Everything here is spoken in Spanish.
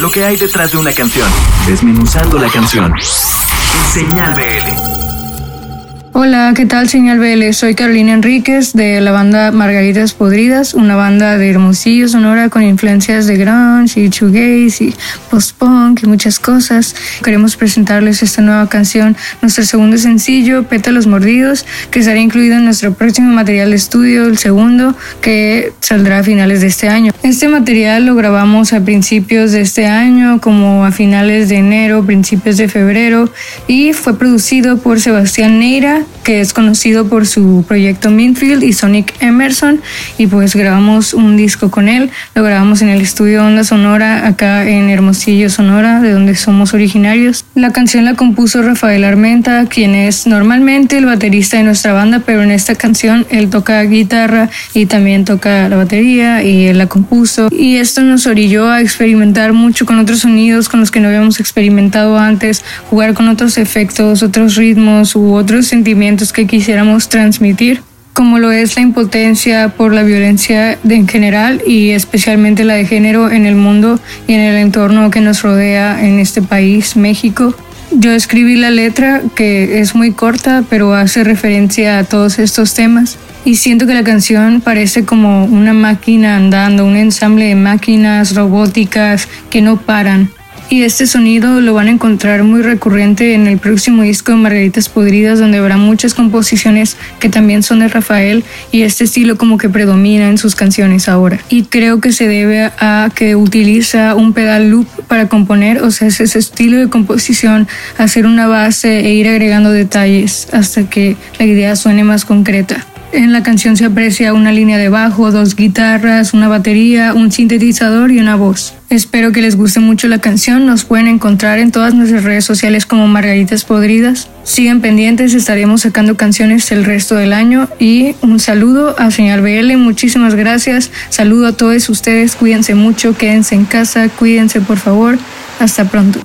lo que hay detrás de una canción, desmenuzando la canción. Señal BL. Hola, ¿qué tal señal BL? Soy Carolina Enríquez de la banda Margaritas Podridas, una banda de Hermosillo, Sonora con influencias de grunge y shoegaze y post-punk y muchas cosas. Queremos presentarles esta nueva canción, nuestro segundo sencillo, Pétalos Mordidos, que estará incluido en nuestro próximo material de estudio, el segundo, que saldrá a finales de este año. Este material lo grabamos a principios de este año, como a finales de enero, principios de febrero, y fue producido por Sebastián Neira, que es conocido por su proyecto Minfield y Sonic Emerson, y pues grabamos un disco con él. Lo grabamos en el estudio Onda Sonora, acá en Hermosillo, Sonora, de donde somos originarios. La canción la compuso Rafael Armenta, quien es normalmente el baterista de nuestra banda, pero en esta canción él toca guitarra y también toca la batería y él la compuso. Y esto nos orilló a experimentar mucho con otros sonidos con los que no habíamos experimentado antes, jugar con otros efectos, otros ritmos u otros sentimientos que quisiéramos transmitir, como lo es la impotencia por la violencia en general y especialmente la de género en el mundo y en el entorno que nos rodea en este país, México. Yo escribí la letra que es muy corta, pero hace referencia a todos estos temas. Y siento que la canción parece como una máquina andando, un ensamble de máquinas robóticas que no paran y este sonido lo van a encontrar muy recurrente en el próximo disco de Margaritas Podridas, donde habrá muchas composiciones que también son de Rafael y este estilo como que predomina en sus canciones ahora. Y creo que se debe a que utiliza un pedal loop para componer, o sea, es ese estilo de composición, hacer una base e ir agregando detalles hasta que la idea suene más concreta. En la canción se aprecia una línea de bajo, dos guitarras, una batería, un sintetizador y una voz. Espero que les guste mucho la canción. Nos pueden encontrar en todas nuestras redes sociales como Margaritas Podridas. Sigan pendientes, estaremos sacando canciones el resto del año. Y un saludo a Señal BL, muchísimas gracias. Saludo a todos ustedes, cuídense mucho, quédense en casa, cuídense por favor. Hasta pronto.